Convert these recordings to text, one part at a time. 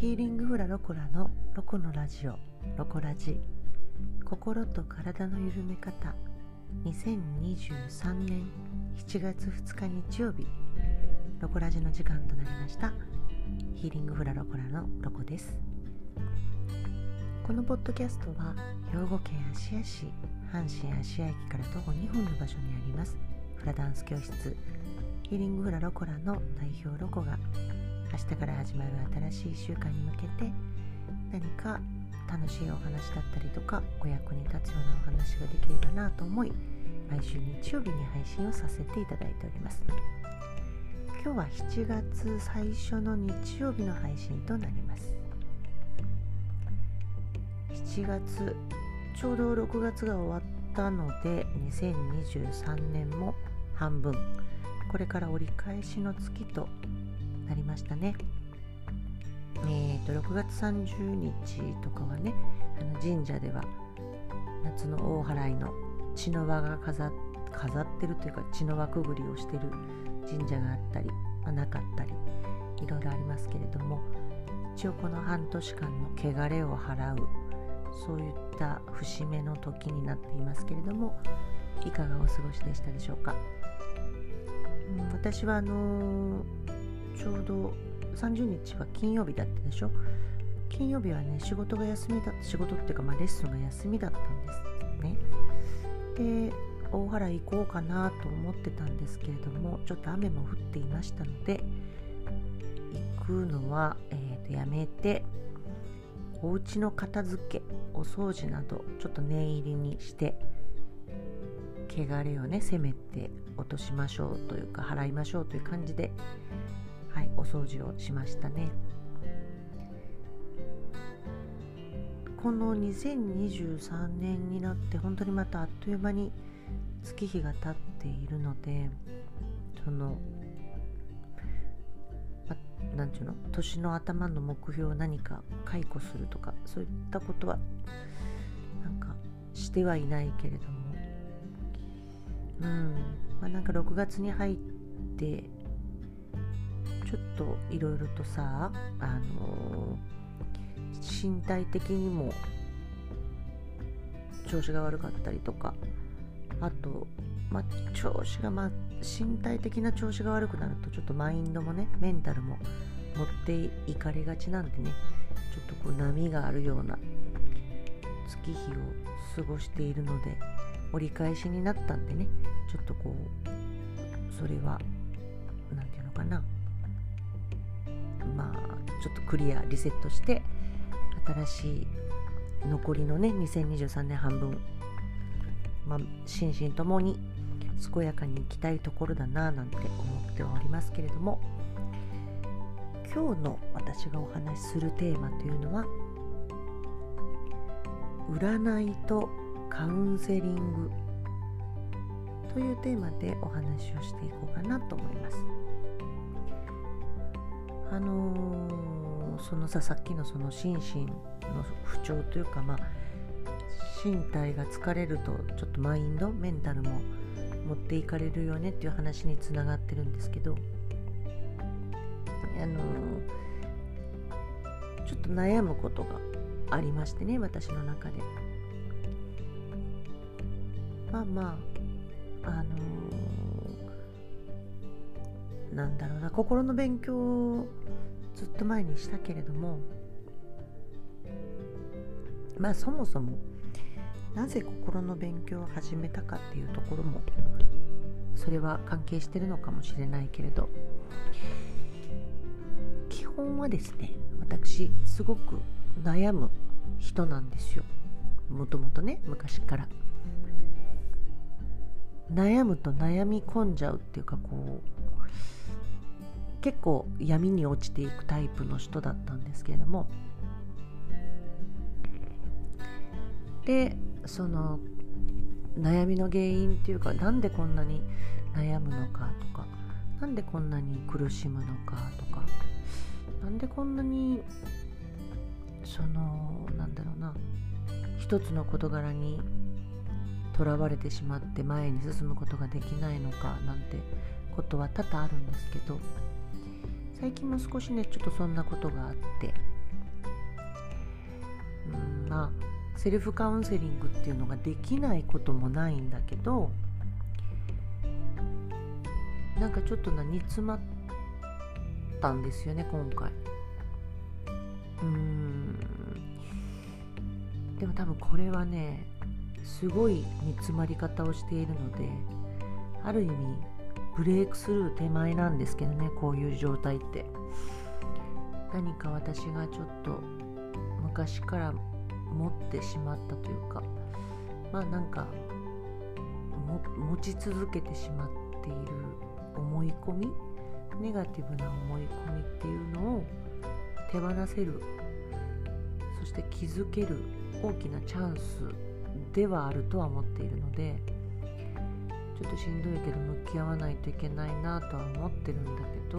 ヒーリングフラロコラのロコのラジオロコラジ。心と体の緩め方。2023年7月2日日曜日。ロコラジの時間となりました。ヒーリングフラロコラのロコです。このポッドキャストは兵庫県芦屋市阪神芦屋駅から徒歩2分の場所にあります。フラダンス教室。ヒーリングフラロコラの代表ロコが明日から始まる新しい1週間に向けて何か楽しいお話だったりとかお役に立つようなお話ができればなと思い毎週日曜日に配信をさせていただいております。今日は7月最初の日曜日の配信となります。7月ちょうど6月が終わったので2023年も半分。これから折り返しの月となりましたね。えーと、6月30日とかはねあの神社では夏の大払いの血の輪が飾飾ってるというか血の輪くぐりをしてる神社があったり、まあ、なかったりいろいろありますけれども一応この半年間の汚れを払うそういった節目の時になっていますけれどもいかがお過ごしでしたでしょうか、うん、私はあのーちょうど30日は金曜日だったでしょ？金曜日はね仕事が休みだ仕事っていうか、まあ、レッスンが休みだったんですね。で大原行こうかなと思ってたんですけれどもちょっと雨も降っていましたので行くのは、えー、とやめてお家の片付けお掃除などちょっと念入りにして汚れをねせめて落としましょうというか払いましょうという感じではい、お掃除をしましたね。この2023年になって本当にまたあっという間に月日が経っているのでその何て言うの年の頭の目標を何か解雇するとかそういったことはなんかしてはいないけれども。うん。まあなんか6月に入ってちょっといろいろとさあの身体的にも調子が悪かったりとかあと、ま、調子が、ま、身体的な調子が悪くなるとちょっとマインドもねメンタルも持っていかれがちなんでねちょっとこう波があるような月日を過ごしているので折り返しになったんでねちょっとこうそれは何て言うのかなまあ、ちょっとクリアリセットして新しい残りのね2023年半分、まあ、心身ともに健やかにいきたいところだななんて思っておりますけれども今日の私がお話しするテーマというのは占いとカウンセリングというテーマでお話をしていこうかなと思います。あのー、そのささっきのその心身の不調というかまあ身体が疲れるとちょっとマインドメンタルも持っていかれるよねっていう話につながってるんですけどあのー、ちょっと悩むことがありましてね私の中で。まあまああのー、なんだろうな心の勉強をずっと前にしたけれどもまあそもそもなぜ心の勉強を始めたかっていうところもそれは関係してるのかもしれないけれど基本はですね私すごく悩む人なんですよ。もともとね昔から。悩むと悩み込んじゃうっていうかこう結構闇に落ちていくタイプの人だったんですけれども。でその悩みの原因っていうかなんでこんなに悩むのかとかなんでこんなに苦しむのかとかなんでこんなにそのなんだろうな一つの事柄にとらわれてしまって前に進むことができないのかなんてことは多々あるんですけど最近も少しねちょっとそんなことがあって。なセルフカウンセリングっていうのができないこともないんだけどなんかちょっとな煮詰まったんですよね今回。うん。でも多分これはねすごい煮詰まり方をしているのである意味ブレイクスルー手前なんですけどねこういう状態って。何か私がちょっと昔から持ってしまったというかまあなんか持ち続けてしまっている思い込みネガティブな思い込みっていうのを手放せるそして気づける大きなチャンスではあるとは思っているのでちょっとしんどいけど向き合わないといけないなとは思ってるんだけど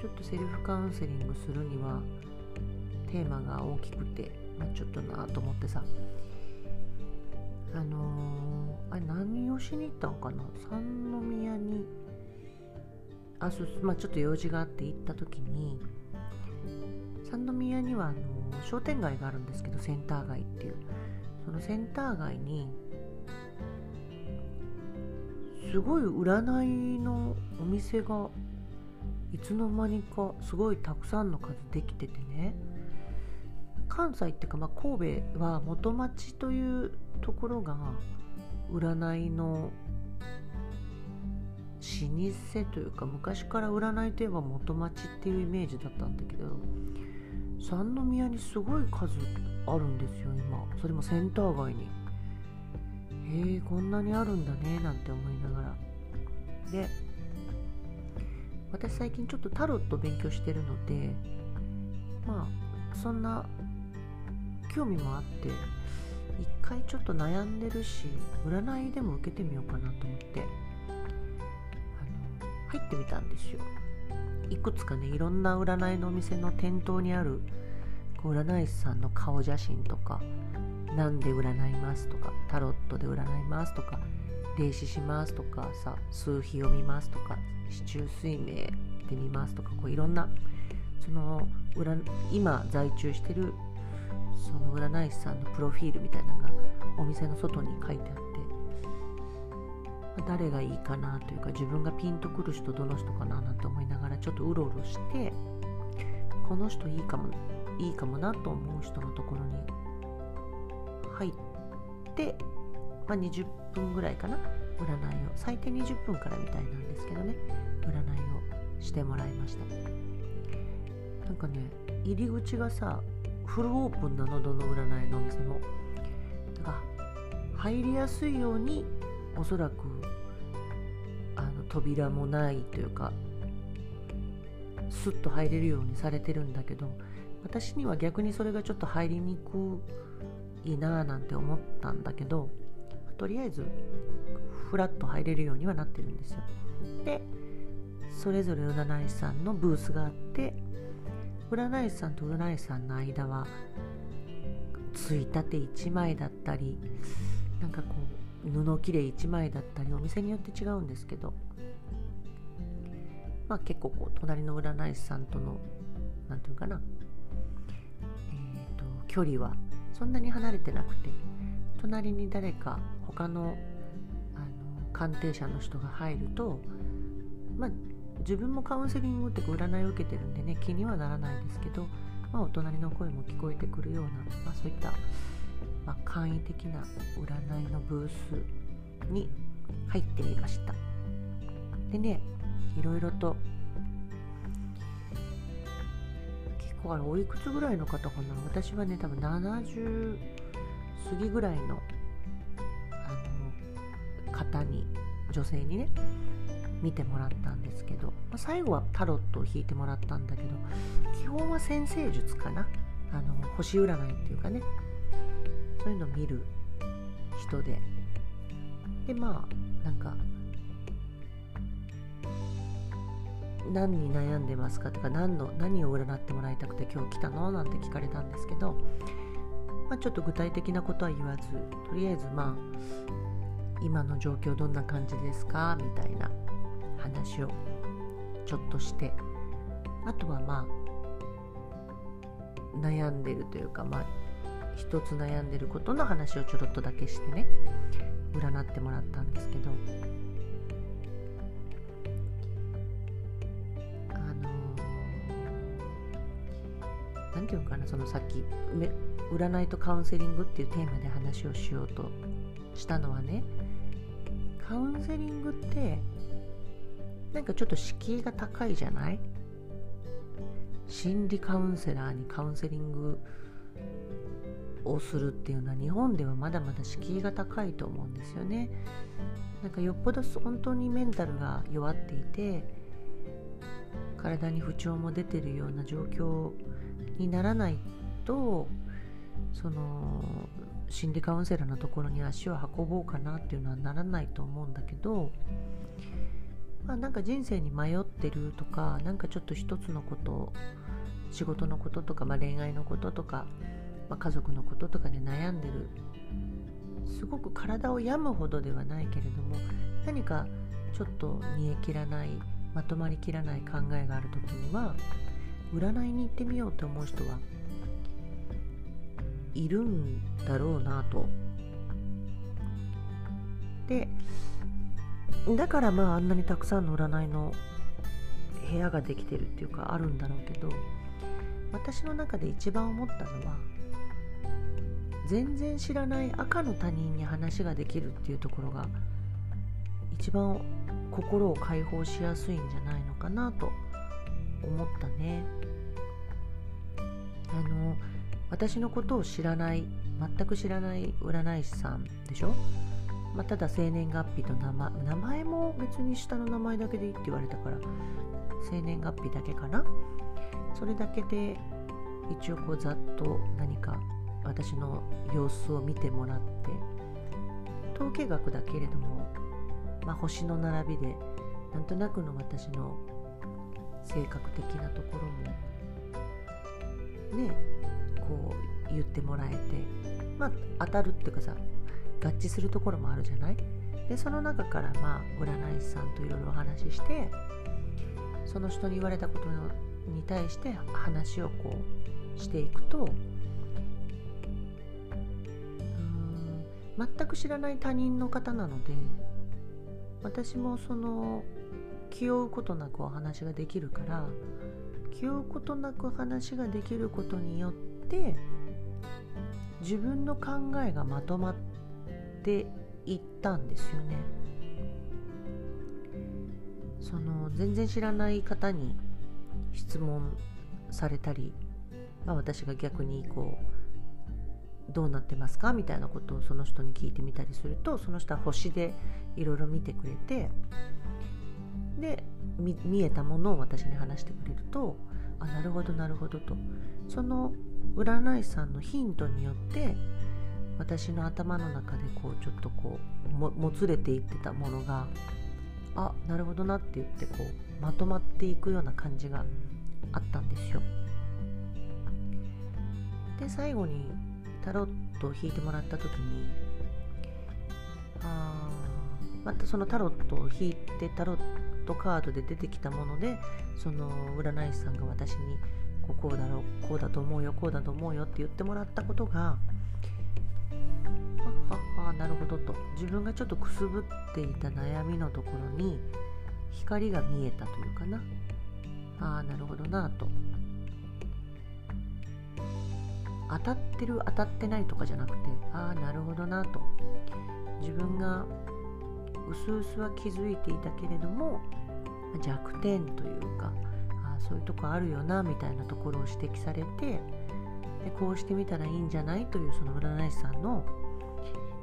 ちょっとセルフカウンセリングするにはテーマが大きくて、まあ、ちょっとなと思ってさ。あのー、あれ何をしに行ったのかな？三宮に。あそうまあちょっと用事があって行った時に三宮にはあの商店街があるんですけどセンター街っていう。そのセンター街にすごい占いのお店がいつの間にかすごいたくさんの数できててね。関西っていうか、まあ、神戸は元町というところが占いの老舗というか昔から占いといえば元町っていうイメージだったんだけど三宮にすごい数あるんですよ今。それもセンター街に。へえこんなにあるんだねなんて思いながら。で私最近ちょっとタロット勉強してるのでまあそんな興味もあって一回ちょっと悩んでるし占いでも受けてみようかなと思ってあの入ってみたんですよ。いくつかねいろんな占いのお店の店頭にある占い師さんの顔写真とか何で占いますとかタロットで占いますとか霊視しますとかさ数秘を見ますとか市中水明で見ますとかこういろんなその今在中してるその占い師さんのプロフィールみたいなのがお店の外に書いてあって誰がいいかなというか自分がピンとくる人どの人かななんて思いながらちょっとうろうろしてこの人いいかもいいかもなと思う人のところに。入って、まあ、20分ぐらいかな。占いを。最低20分からみたいなんですけどね。占いをしてもらいました。なんかね入り口がさフルオープンなのどの占いのお店も。だから入りやすいようにおそらくあの扉もないというかスッと入れるようにされてるんだけど私には逆にそれがちょっと入りにくいなぁなんて思ったんだけどとりあえずフラッと入れるようにはなってるんですよ。でそれぞれ占い師さんのブースがあって占い師さんと占い師さんの間はついたて1枚だったりなんかこう布切れ1枚だったりお店によって違うんですけどまあ結構こう隣の占い師さんとの何て言うかな、距離はそんなに離れてなくて隣に誰か他のあの鑑定者の人が入るとまあ自分もカウンセリングって占いを受けてるんでね気にはならないですけど、まあ、お隣の声も聞こえてくるような、まあ、そういった、まあ、簡易的な占いのブースに入ってみました。でねいろいろと構あのおいくつぐらいの方かな？私はね多分70過ぎぐらいのあの方に女性にね見てもらったんですけど、まあ、最後はタロットを引いてもらったんだけど基本は先生術かな？あの星占いっていうかね。そういうのを見る人で。でまあなんか何に悩んでますかとか何の何を占ってもらいたくて今日来たのなんて聞かれたんですけど、まあ、ちょっと具体的なことは言わずとりあえずまあ今の状況どんな感じですか？みたいな話をちょっとしてあとはまあ悩んでるというか、まあ、一つ悩んでることの話をちょろっとだけしてね占ってもらったんですけどて言うかなそのさっき占いとカウンセリングっていうテーマで話をしようとしたのはねカウンセリングってなんかちょっと敷居が高いじゃない？心理カウンセラーにカウンセリングをするっていうのは日本ではまだまだ敷居が高いと思うんですよね。なんかよっぽど本当にメンタルが弱っていて体に不調も出てるような状況にならないとその心理カウンセラーのところに足を運ぼうかなっていうのはならないと思うんだけど、まあ、なんか人生に迷ってるとか何かちょっと一つのこと仕事のこととか、まあ、恋愛のこととか、まあ、家族のこととかで悩んでる。すごく体を病むほどではないけれども何かちょっと煮え切らないまとまりきらない考えがある時には占いに行ってみようと思う人はいるんだろうなと。でだからまああんなにたくさんの占いの部屋ができてるっていうかあるんだろうけど私の中で一番思ったのは全然知らない赤の他人に話ができるっていうところが一番心を解放しやすいんじゃないのかなと思ったね。あの私のことを知らない全く知らない占い師さんでしょ、まあ、ただ生年月日と名前名前も別に下の名前だけでいいって言われたから生年月日だけかな？それだけで一応こうざっと何か私の様子を見てもらって統計学だけれども、まあ、星の並びでなんとなくの私の性格的なところもねこう言ってもらえてまあ当たるっていうかさ合致するところもあるじゃない？でその中からまあ占い師さんといろいろお話ししてその人に言われたことに対して話をこうしていくと全く知らない他人の方なので私もその気負うことなくお話ができるから気負うことなく話ができることによって自分の考えがまとまっていったんですよね。その全然知らない方に質問されたり、まあ、私が逆にこうどうなってますか？みたいなことをその人に聞いてみたりするとその人は星でいろいろ見てくれてで見えたものを私に話してくれるとあなるほどなるほどとその占い師さんのヒントによって私の頭の中でこうちょっとこうももつれていってたものがあなるほどなって言ってこうまとまっていくような感じがあったんですよ。で最後にタロットを引いてもらった時にあまたそのタロットを引いてタロットカードで出てきたものでその占い師さんが私にこうこうだろうこうだと思うよこうだと思うよって言ってもらったことがははなるほどと。自分がちょっとくすぶっていた悩みのところに光が見えたというかな。ああなるほどなと。当たってる当たってないとかじゃなくてああなるほどなと。自分がうすうすは気づいていたけれども弱点というかあそういうとこあるよなみたいなところを指摘されてでこうしてみたらいいんじゃないというその占い師さんの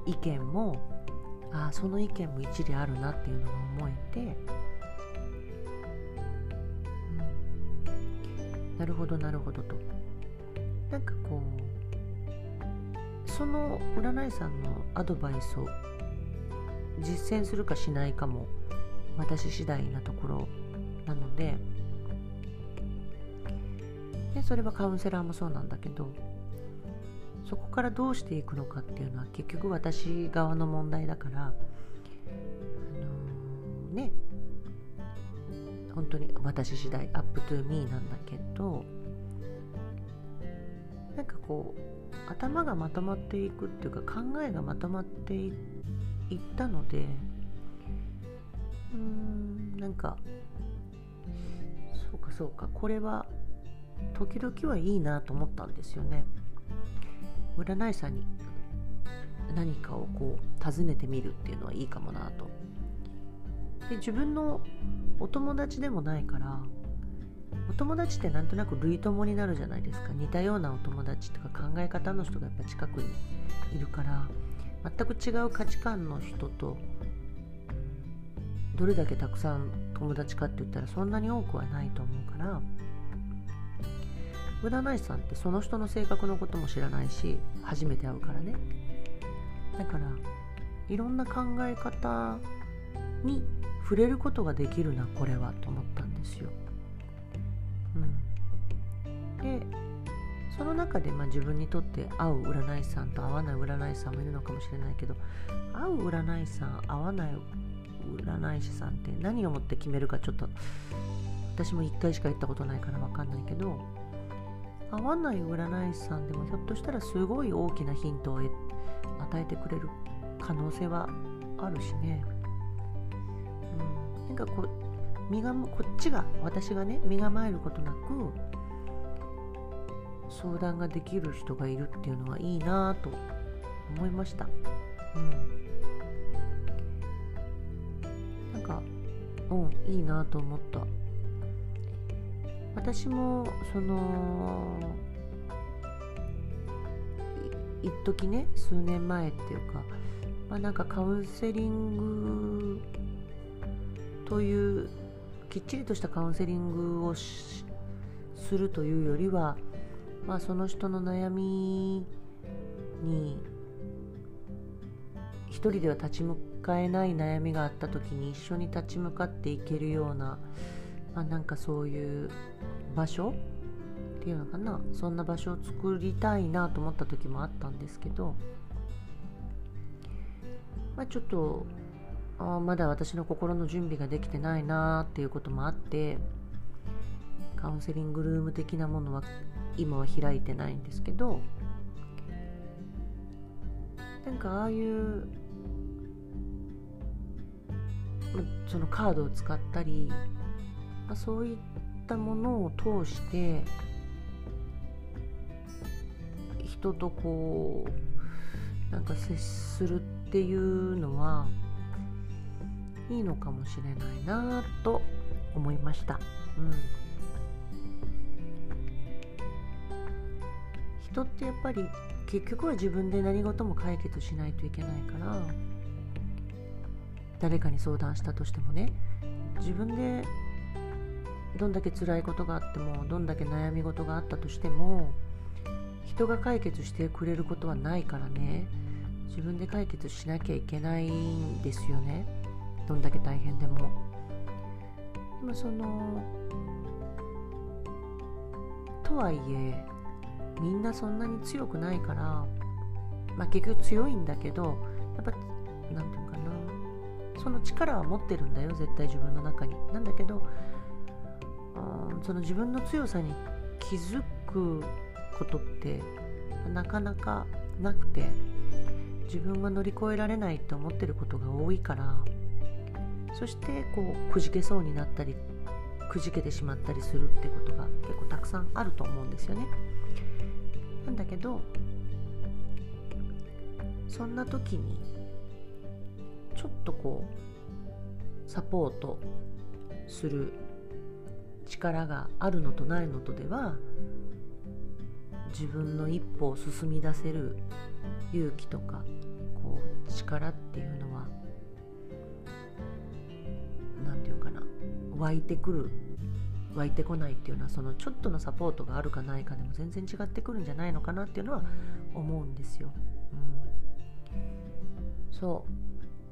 意見もああその意見も一理あるなっていうのが思えて、うん、なるほどなるほどと。なんかこうその占い師さんのアドバイスを実践するかしないかも私次第なところなので。でそれはカウンセラーもそうなんだけどそこからどうしていくのかっていうのは結局私側の問題だからあのー、ね。本当に私次第アップトゥーミーなんだけどなんかこう頭がまとまっていくっていうか考えがまとまってい行ったのでうーんなんかそうかそうかこれは時々はいいなと思ったんですよね。占い師さんに何かをこう尋ねてみるっていうのはいいかもなと。で自分のお友達でもないからお友達ってなんとなく類友になるじゃないですか。似たようなお友達とか考え方の人がやっぱ近くにいるから全く違う価値観の人とどれだけたくさん友達かって言ったらそんなに多くはないと思うから占い師さんってその人の性格のことも知らないし初めて会うからねだからいろんな考え方に触れることができるなこれはと思ったんですよ。その中で、まあ、自分にとって合う占い師さんと合わない占い師さんもいるのかもしれないけど合う占い師さん合わない占い師さんって何をもって決めるかちょっと私も1回しか行ったことないから分かんないけど合わない占い師さんでもひょっとしたらすごい大きなヒントを与えてくれる可能性はあるしね、うん、なんかこう身がこっちが私がね身構えることなく相談ができる人がいるっていうのはいいなと思いました。うん、なんかうんいいなと思った。私もその一時ね数年前っていうか、まあ、なんかカウンセリングというきっちりとしたカウンセリングをするというよりは、まあ、その人の悩みに一人では立ち向かえない悩みがあった時に一緒に立ち向かっていけるような、まあ、なんかそういう場所っていうのかな。そんな場所を作りたいなと思った時もあったんですけど、まあ、ちょっとあまだ私の心の準備ができてないなっていうこともあってカウンセリングルーム的なものは今は開いてないんですけどなんかああいうそのカードを使ったり、まあ、そういったものを通して人とこうなんか接するっていうのはいいのかもしれないなと思いました。うん、人ってやっぱり結局は自分で何事も解決しないといけないから誰かに相談したとしてもね自分でどんだけ辛いことがあってもどんだけ悩み事があったとしても人が解決してくれることはないからね自分で解決しなきゃいけないんですよね。どんだけ大変でもでもそのとはいえみんなそんなに強くないからまあ結局強いんだけどやっぱなんていうかなその力は持ってるんだよ絶対自分の中になんだけどその自分の強さに気づくことってなかなかなくて自分が乗り越えられないと思ってることが多いからそしてこうくじけそうになったりくじけてしまったりするってことが結構たくさんあると思うんですよね。なんだけどそんな時にちょっとこうサポートする力があるのとないのとでは自分の一歩を進み出せる勇気とかこう力っていうのは何て言うかな湧いてくる湧いてこないっていうのはそのちょっとのサポートがあるかないかでも全然違ってくるんじゃないのかなっていうのは思うんですよ。うん、そう。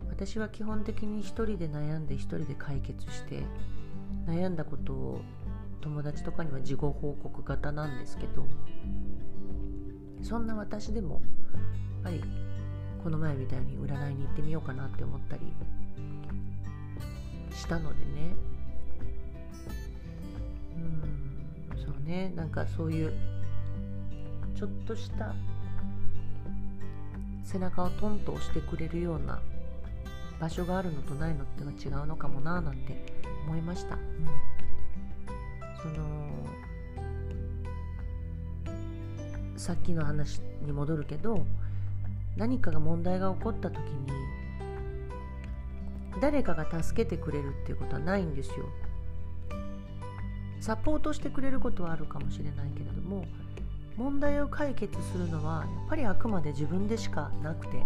私は基本的に一人で悩んで一人で解決して悩んだことを友達とかには事後報告型なんですけどそんな私でもやっぱりこの前みたいに占いに行ってみようかなって思ったりしたのでね。ね。なんかそういうちょっとした背中をトンと押してくれるような場所があるのとないのっては違うのかもななんて思いました、うん、そのさっきの話に戻るけど何かが問題が起こった時に誰かが助けてくれるっていうことはないんですよ。サポートしてくれることはあるかもしれないけれども問題を解決するのはやっぱりあくまで自分でしかなくて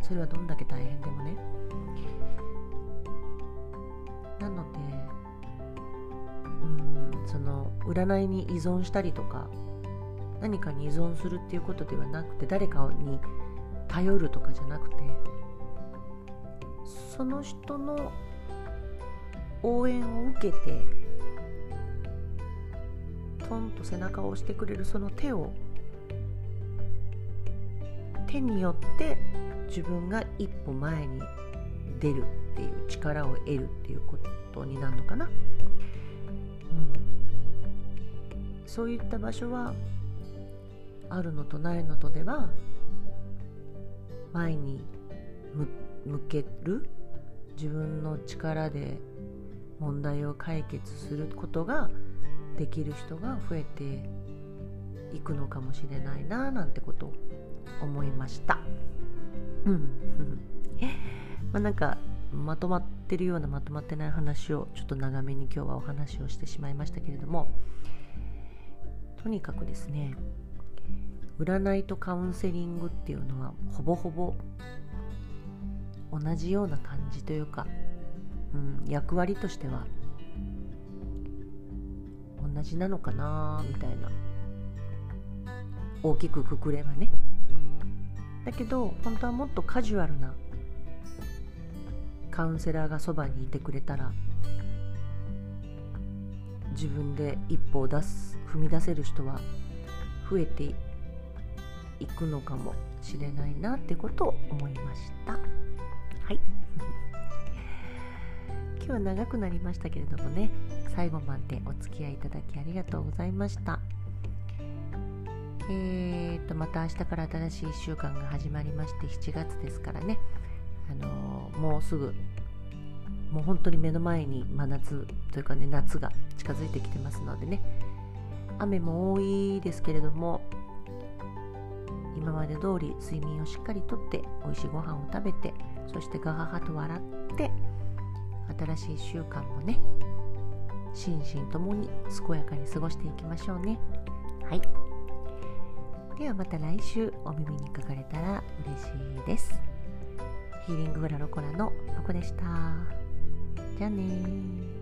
それはどんだけ大変でもね。なのでうんその占いに依存したりとか何かに依存するっていうことではなくて誰かに頼るとかじゃなくてその人の応援を受けてトンと背中を押してくれるその手を手によって自分が一歩前に出るっていう力を得るっていうことになるのかな、うん、そういった場所はあるのとないのとでは前に向ける自分の力で問題を解決することができる人が増えていくのかもしれないななんてことを思いました。うん、まあなんかまとまってるようなまとまってない話をちょっと長めに今日はお話をしてしまいましたけれどもとにかくですね占いとカウンセリングっていうのはほぼほぼ同じような感じというか、うん、役割としては同じなのかなみたいな。大きくくくればね。だけど本当はもっとカジュアルなカウンセラーがそばにいてくれたら自分で一歩を出す踏み出せる人は増えていくのかもしれないなってことを思いました。はい。今日は長くなりましたけれどもね。最後までお付き合いいただきありがとうございました。えーとまた明日から新しい1週間が始まりまして7月ですからね。あのー、もうすぐもう本当に目の前に真夏というかね夏が近づいてきてますのでね。雨も多いですけれども今まで通り睡眠をしっかりとって美味しいご飯を食べてそしてガハハと笑って新しい1週間もね心身ともに健やかに過ごしていきましょうね。はい。ではまた来週お耳にかかれたら嬉しいです。ヒーリングフラロコラのロコでした。じゃあね